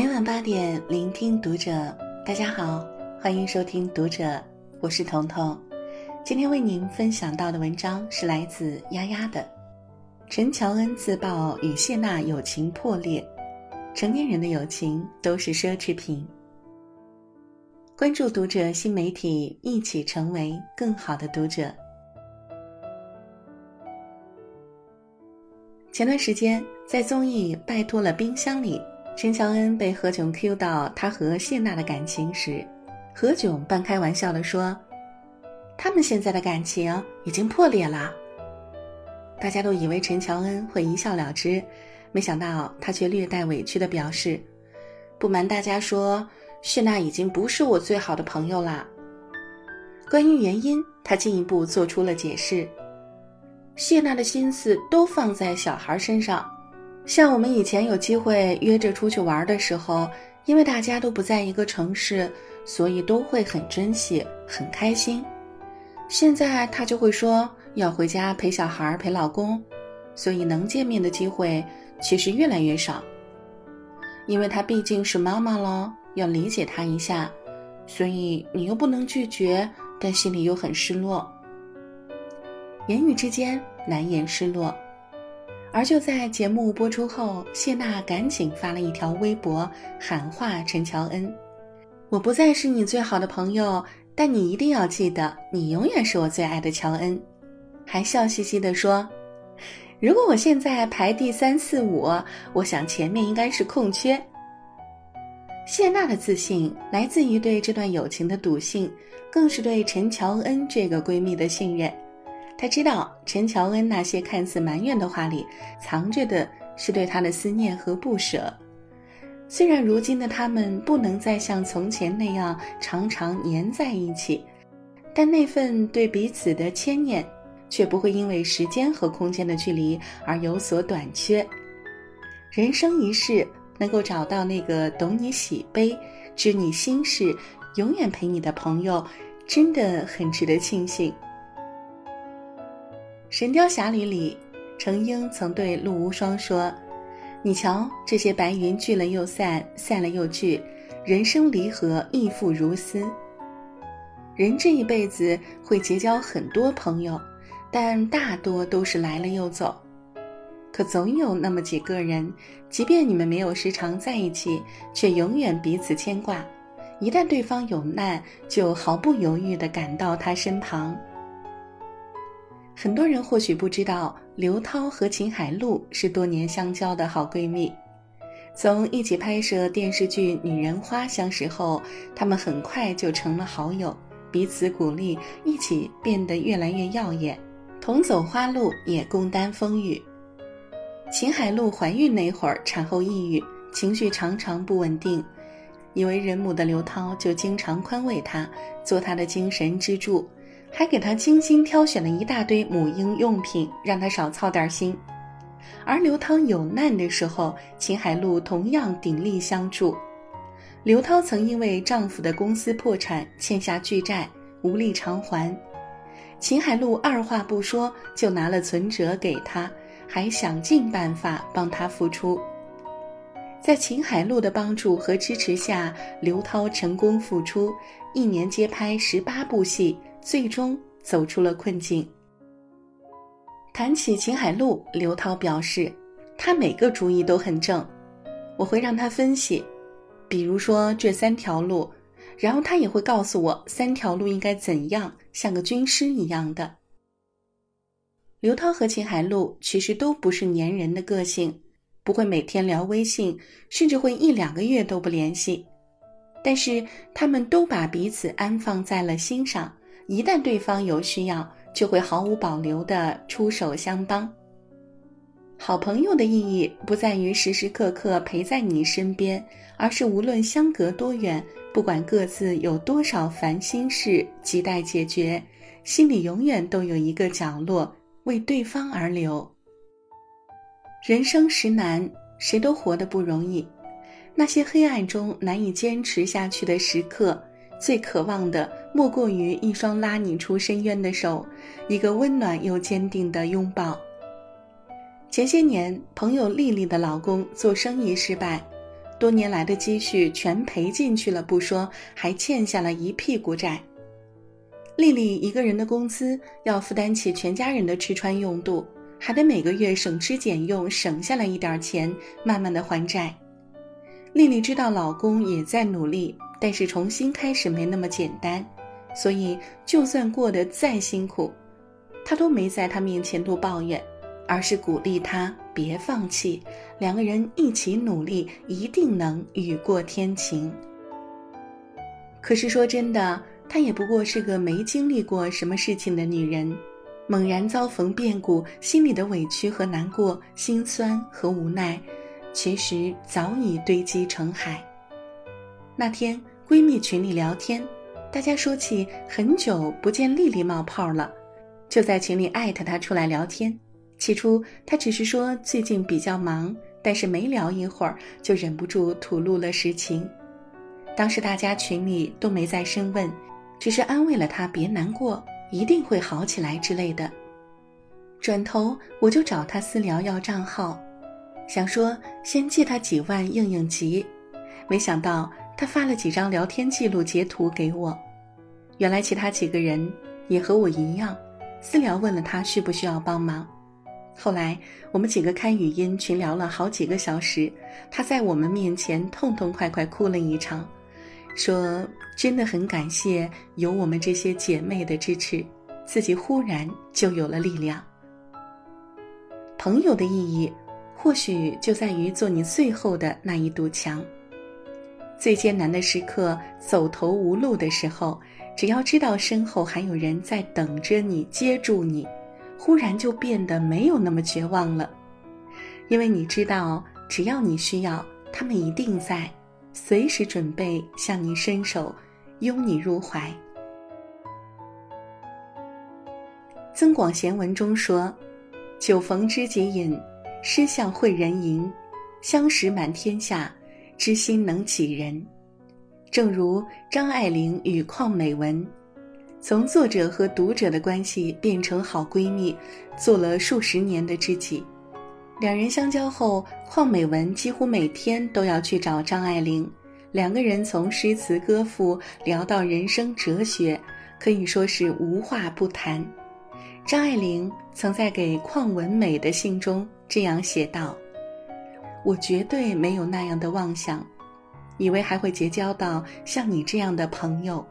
每晚八点，聆听读者。大家好，欢迎收听读者，我是彤彤。今天为您分享到的文章是来自丫丫的。陈乔恩自曝与谢娜友情破裂，成年人的友情都是奢侈品。关注读者新媒体，一起成为更好的读者。前段时间在综艺《拜托了冰箱》里。陈乔恩被何炅 Q 到他和谢娜的感情时，何炅半开玩笑地说：“他们现在的感情已经破裂了。”大家都以为陈乔恩会一笑了之，没想到他却略带委屈地表示：“不瞒大家说，谢娜已经不是我最好的朋友啦。”关于原因，他进一步做出了解释：“谢娜的心思都放在小孩身上。”像我们以前有机会约着出去玩的时候，因为大家都不在一个城市，所以都会很珍惜、很开心。现在她就会说要回家陪小孩、陪老公，所以能见面的机会其实越来越少。因为她毕竟是妈妈了，要理解她一下，所以你又不能拒绝，但心里又很失落。言语之间难掩失落。而就在节目播出后，谢娜赶紧发了一条微博喊话陈乔恩：“我不再是你最好的朋友，但你一定要记得，你永远是我最爱的乔恩。”还笑嘻嘻地说：“如果我现在排第三四五，我想前面应该是空缺。”谢娜的自信来自于对这段友情的笃信，更是对陈乔恩这个闺蜜的信任。他知道陈乔恩那些看似埋怨的话里，藏着的是对他的思念和不舍。虽然如今的他们不能再像从前那样常常黏在一起，但那份对彼此的牵念，却不会因为时间和空间的距离而有所短缺。人生一世，能够找到那个懂你喜悲、知你心事、永远陪你的朋友，真的很值得庆幸。《神雕侠侣》里，程英曾对陆无双说：“你瞧，这些白云聚了又散，散了又聚，人生离合亦复如斯。人这一辈子会结交很多朋友，但大多都是来了又走。可总有那么几个人，即便你们没有时常在一起，却永远彼此牵挂。一旦对方有难，就毫不犹豫地赶到他身旁。”很多人或许不知道，刘涛和秦海璐是多年相交的好闺蜜。从一起拍摄电视剧《女人花》相识后，她们很快就成了好友，彼此鼓励，一起变得越来越耀眼，同走花路也共担风雨。秦海璐怀孕那会儿，产后抑郁，情绪常常不稳定，以为人母的刘涛就经常宽慰她，做她的精神支柱。还给他精心挑选了一大堆母婴用品，让他少操点心。而刘涛有难的时候，秦海璐同样鼎力相助。刘涛曾因为丈夫的公司破产，欠下巨债，无力偿还。秦海璐二话不说就拿了存折给他，还想尽办法帮他付出。在秦海璐的帮助和支持下，刘涛成功复出，一年接拍十八部戏。最终走出了困境。谈起秦海璐，刘涛表示，他每个主意都很正，我会让他分析，比如说这三条路，然后他也会告诉我三条路应该怎样，像个军师一样的。刘涛和秦海璐其实都不是粘人的个性，不会每天聊微信，甚至会一两个月都不联系，但是他们都把彼此安放在了心上。一旦对方有需要，就会毫无保留地出手相帮。好朋友的意义不在于时时刻刻陪在你身边，而是无论相隔多远，不管各自有多少烦心事亟待解决，心里永远都有一个角落为对方而留。人生实难，谁都活得不容易。那些黑暗中难以坚持下去的时刻。最渴望的莫过于一双拉你出深渊的手，一个温暖又坚定的拥抱。前些年，朋友丽丽的老公做生意失败，多年来的积蓄全赔进去了不说，还欠下了一屁股债。丽丽一个人的工资要负担起全家人的吃穿用度，还得每个月省吃俭用，省下来一点钱，慢慢的还债。丽丽知道老公也在努力，但是重新开始没那么简单，所以就算过得再辛苦，他都没在他面前多抱怨，而是鼓励他别放弃，两个人一起努力，一定能雨过天晴。可是说真的，她也不过是个没经历过什么事情的女人，猛然遭逢变故，心里的委屈和难过、心酸和无奈。其实早已堆积成海。那天闺蜜群里聊天，大家说起很久不见丽丽冒泡了，就在群里艾特她出来聊天。起初她只是说最近比较忙，但是没聊一会儿就忍不住吐露了实情。当时大家群里都没再深问，只是安慰了她别难过，一定会好起来之类的。转头我就找她私聊要账号。想说先借她几万应应急，没想到他发了几张聊天记录截图给我。原来其他几个人也和我一样，私聊问了他需不需要帮忙。后来我们几个开语音群聊了好几个小时，他在我们面前痛痛快快哭了一场，说真的很感谢有我们这些姐妹的支持，自己忽然就有了力量。朋友的意义。或许就在于做你最后的那一堵墙。最艰难的时刻，走投无路的时候，只要知道身后还有人在等着你接住你，忽然就变得没有那么绝望了。因为你知道，只要你需要，他们一定在，随时准备向你伸手，拥你入怀。《增广贤文》中说：“酒逢知己饮。”诗向会人吟，相识满天下，知心能几人？正如张爱玲与邝美文，从作者和读者的关系变成好闺蜜，做了数十年的知己。两人相交后，邝美文几乎每天都要去找张爱玲，两个人从诗词歌赋聊到人生哲学，可以说是无话不谈。张爱玲曾在给邝文美的信中。这样写道：“我绝对没有那样的妄想，以为还会结交到像你这样的朋友。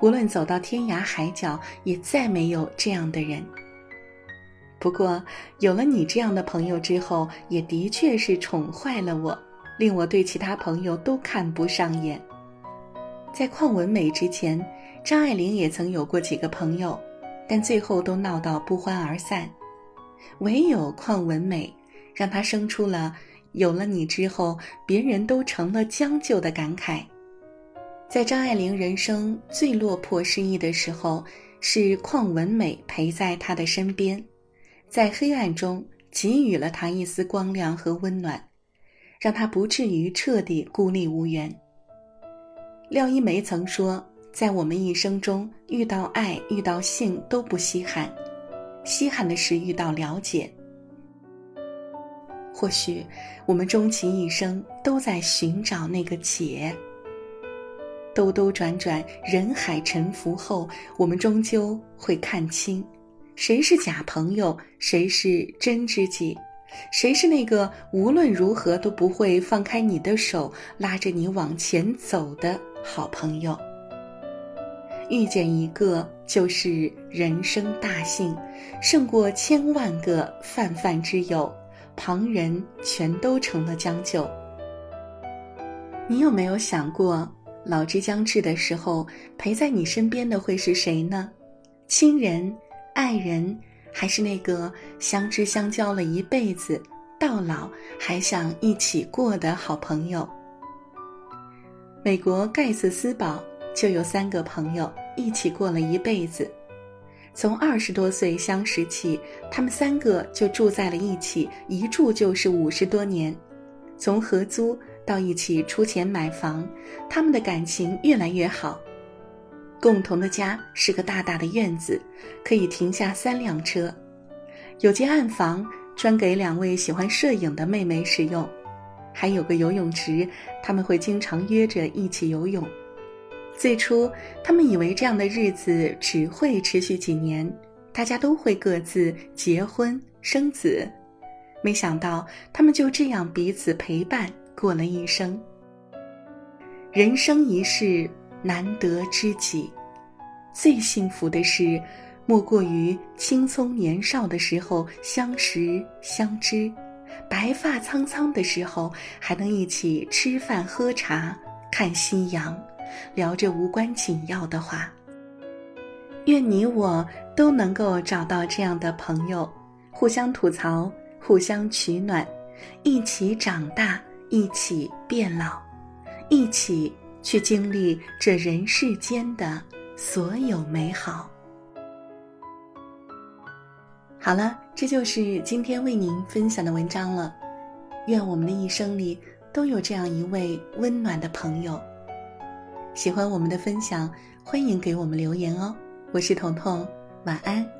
无论走到天涯海角，也再没有这样的人。不过有了你这样的朋友之后，也的确是宠坏了我，令我对其他朋友都看不上眼。在邝文美之前，张爱玲也曾有过几个朋友，但最后都闹到不欢而散。”唯有邝文美，让她生出了有了你之后，别人都成了将就的感慨。在张爱玲人生最落魄失意的时候，是邝文美陪在她的身边，在黑暗中给予了她一丝光亮和温暖，让她不至于彻底孤立无援。廖一梅曾说：“在我们一生中，遇到爱、遇到性都不稀罕。”稀罕的是遇到了解。或许我们终其一生都在寻找那个解。兜兜转转，人海沉浮后，我们终究会看清，谁是假朋友，谁是真知己，谁是那个无论如何都不会放开你的手，拉着你往前走的好朋友。遇见一个就是人生大幸，胜过千万个泛泛之友，旁人全都成了将就。你有没有想过，老之将至的时候，陪在你身边的会是谁呢？亲人、爱人，还是那个相知相交了一辈子，到老还想一起过的好朋友？美国盖茨斯堡。就有三个朋友一起过了一辈子，从二十多岁相识起，他们三个就住在了一起，一住就是五十多年。从合租到一起出钱买房，他们的感情越来越好。共同的家是个大大的院子，可以停下三辆车，有间暗房专给两位喜欢摄影的妹妹使用。还有个游泳池，他们会经常约着一起游泳。最初，他们以为这样的日子只会持续几年，大家都会各自结婚生子。没想到，他们就这样彼此陪伴过了一生。人生一世，难得知己，最幸福的事，莫过于青葱年少的时候相识相知，白发苍苍的时候还能一起吃饭喝茶、看夕阳，聊着无关紧要的话。愿你我都能够找到这样的朋友，互相吐槽。互相取暖，一起长大，一起变老，一起去经历这人世间的所有美好。好了，这就是今天为您分享的文章了。愿我们的一生里都有这样一位温暖的朋友。喜欢我们的分享，欢迎给我们留言哦。我是彤彤，晚安。